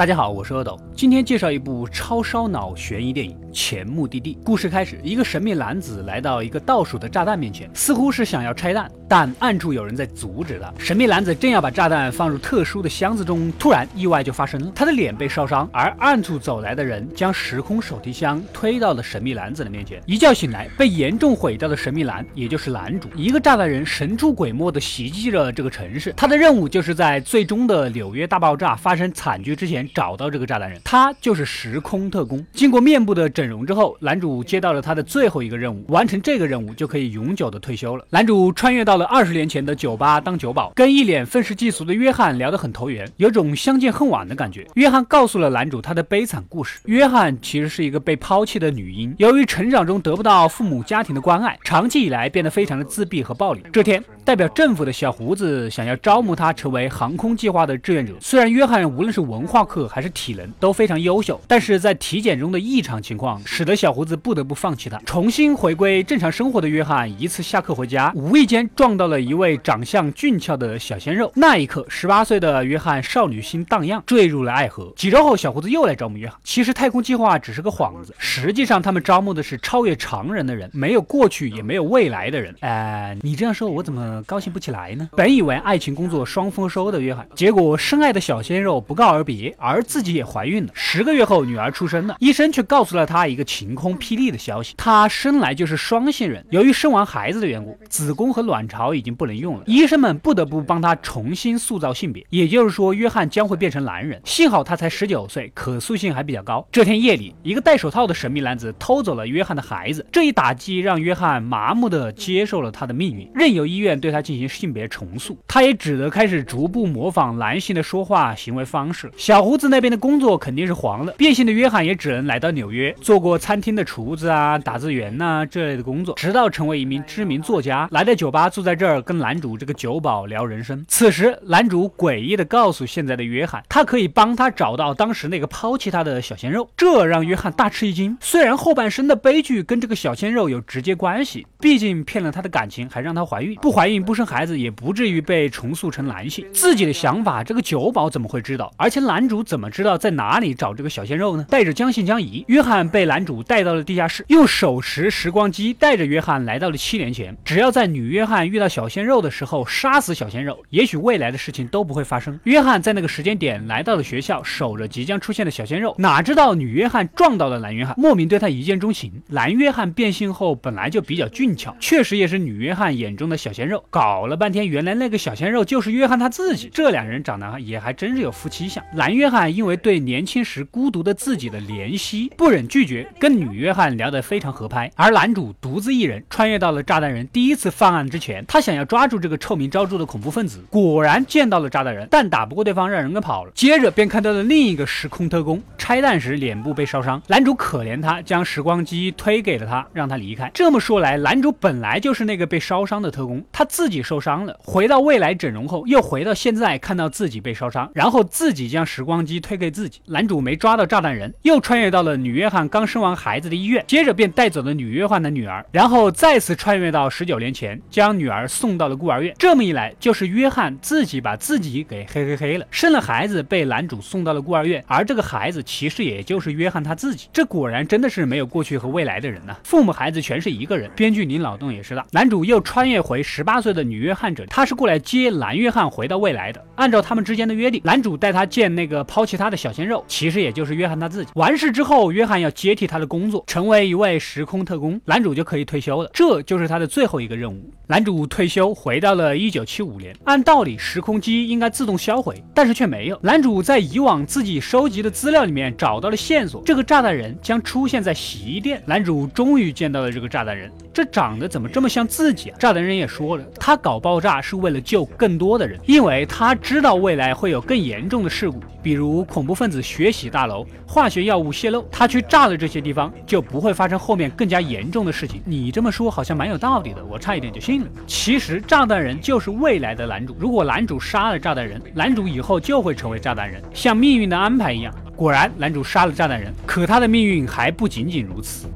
大家好，我是阿斗，今天介绍一部超烧脑悬疑电影《前目的地》。故事开始，一个神秘男子来到一个倒数的炸弹面前，似乎是想要拆弹，但暗处有人在阻止他。神秘男子正要把炸弹放入特殊的箱子中，突然意外就发生了，他的脸被烧伤，而暗处走来的人将时空手提箱推到了神秘男子的面前。一觉醒来，被严重毁掉的神秘男，也就是男主，一个炸弹人神出鬼没的袭击着这个城市。他的任务就是在最终的纽约大爆炸发生惨剧之前。找到这个炸弹人，他就是时空特工。经过面部的整整容之后，男主接到了他的最后一个任务，完成这个任务就可以永久的退休了。男主穿越到了二十年前的酒吧当酒保，跟一脸愤世嫉俗的约翰聊得很投缘，有种相见恨晚的感觉。约翰告诉了男主他的悲惨故事。约翰其实是一个被抛弃的女婴，由于成长中得不到父母家庭的关爱，长期以来变得非常的自闭和暴力。这天，代表政府的小胡子想要招募他成为航空计划的志愿者。虽然约翰无论是文化课，还是体能都非常优秀，但是在体检中的异常情况使得小胡子不得不放弃他，重新回归正常生活的约翰一次下课回家，无意间撞到了一位长相俊俏的小鲜肉。那一刻，十八岁的约翰少女心荡漾，坠入了爱河。几周后，小胡子又来招募约翰。其实太空计划只是个幌子，实际上他们招募的是超越常人的人，没有过去也没有未来的人。哎，你这样说，我怎么高兴不起来呢？本以为爱情工作双丰收的约翰，结果深爱的小鲜肉不告而别，而。自己也怀孕了，十个月后女儿出生了，医生却告诉了他一个晴空霹雳的消息：他生来就是双性人。由于生完孩子的缘故，子宫和卵巢已经不能用了，医生们不得不帮他重新塑造性别，也就是说，约翰将会变成男人。幸好他才十九岁，可塑性还比较高。这天夜里，一个戴手套的神秘男子偷走了约翰的孩子，这一打击让约翰麻木地接受了他的命运，任由医院对他进行性别重塑，他也只得开始逐步模仿男性的说话行为方式。小胡。子那边的工作肯定是黄了，变性的约翰也只能来到纽约，做过餐厅的厨子啊、打字员呐这类的工作，直到成为一名知名作家，来到酒吧，坐在这儿，跟男主这个酒保聊人生。此时，男主诡异的告诉现在的约翰，他可以帮他找到当时那个抛弃他的小鲜肉，这让约翰大吃一惊。虽然后半生的悲剧跟这个小鲜肉有直接关系，毕竟骗了他的感情，还让他怀孕，不怀孕不生孩子，也不至于被重塑成男性。自己的想法，这个酒保怎么会知道？而且男主。怎么知道在哪里找这个小鲜肉呢？带着将信将疑，约翰被男主带到了地下室，用手持时光机带着约翰来到了七年前。只要在女约翰遇到小鲜肉的时候杀死小鲜肉，也许未来的事情都不会发生。约翰在那个时间点来到了学校，守着即将出现的小鲜肉。哪知道女约翰撞到了男约翰，莫名对他一见钟情。男约翰变性后本来就比较俊俏，确实也是女约翰眼中的小鲜肉。搞了半天，原来那个小鲜肉就是约翰他自己。这两人长得也还真是有夫妻相。男约翰。因为对年轻时孤独的自己的怜惜，不忍拒绝，跟女约翰聊得非常合拍。而男主独自一人穿越到了炸弹人第一次犯案之前，他想要抓住这个臭名昭著的恐怖分子，果然见到了炸弹人，但打不过对方，让人给跑了。接着便看到了另一个时空特工拆弹时脸部被烧伤，男主可怜他，将时光机推给了他，让他离开。这么说来，男主本来就是那个被烧伤的特工，他自己受伤了，回到未来整容后，又回到现在，看到自己被烧伤，然后自己将时光机。推给自己，男主没抓到炸弹人，又穿越到了女约翰刚生完孩子的医院，接着便带走了女约翰的女儿，然后再次穿越到十九年前，将女儿送到了孤儿院。这么一来，就是约翰自己把自己给嘿嘿嘿了，生了孩子被男主送到了孤儿院，而这个孩子其实也就是约翰他自己。这果然真的是没有过去和未来的人呐，父母孩子全是一个人，编剧你脑洞也是大。男主又穿越回十八岁的女约翰者，她，是过来接男约翰回到未来的。按照他们之间的约定，男主带他见那个抛。弃他的小鲜肉，其实也就是约翰他自己。完事之后，约翰要接替他的工作，成为一位时空特工，男主就可以退休了。这就是他的最后一个任务。男主退休，回到了一九七五年。按道理，时空机应该自动销毁，但是却没有。男主在以往自己收集的资料里面找到了线索，这个炸弹人将出现在洗衣店。男主终于见到了这个炸弹人，这长得怎么这么像自己啊？炸弹人也说了，他搞爆炸是为了救更多的人，因为他知道未来会有更严重的事故，比如。恐怖分子血洗大楼、化学药物泄漏，他去炸了这些地方，就不会发生后面更加严重的事情。你这么说好像蛮有道理的，我差一点就信了。其实炸弹人就是未来的男主，如果男主杀了炸弹人，男主以后就会成为炸弹人，像命运的安排一样。果然，男主杀了炸弹人，可他的命运还不仅仅如此。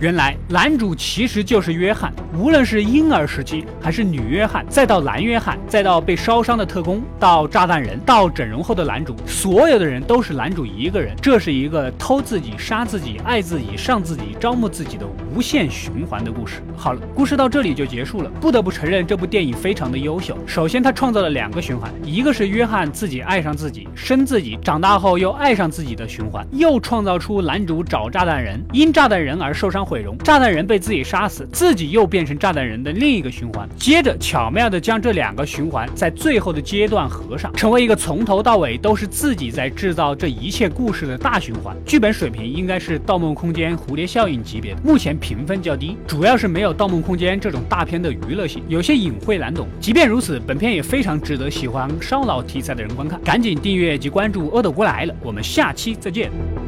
原来男主其实就是约翰，无论是婴儿时期，还是女约翰，再到男约翰，再到被烧伤的特工，到炸弹人，到整容后的男主，所有的人都是男主一个人。这是一个偷自己、杀自己、爱自己、上自己、招募自己的无限循环的故事。好了，故事到这里就结束了。不得不承认，这部电影非常的优秀。首先，他创造了两个循环，一个是约翰自己爱上自己，生自己，长大后又爱上自己的循环，又创造出男主找炸弹人，因炸弹人而受伤毁容，炸弹人被自己杀死，自己又变成炸弹人的另一个循环。接着，巧妙的将这两个循环在最后的阶段合上，成为一个从头到尾都是自己在制造这一切故事的大循环。剧本水平应该是《盗梦空间》蝴蝶效应级别，目前评分较低，主要是没有《盗梦空间》这种大片的娱乐性，有些隐晦难懂。即便如此，本片也非常值得喜欢烧脑题材的人观看。赶紧订阅及关注《阿斗过来了》，我们下期再见。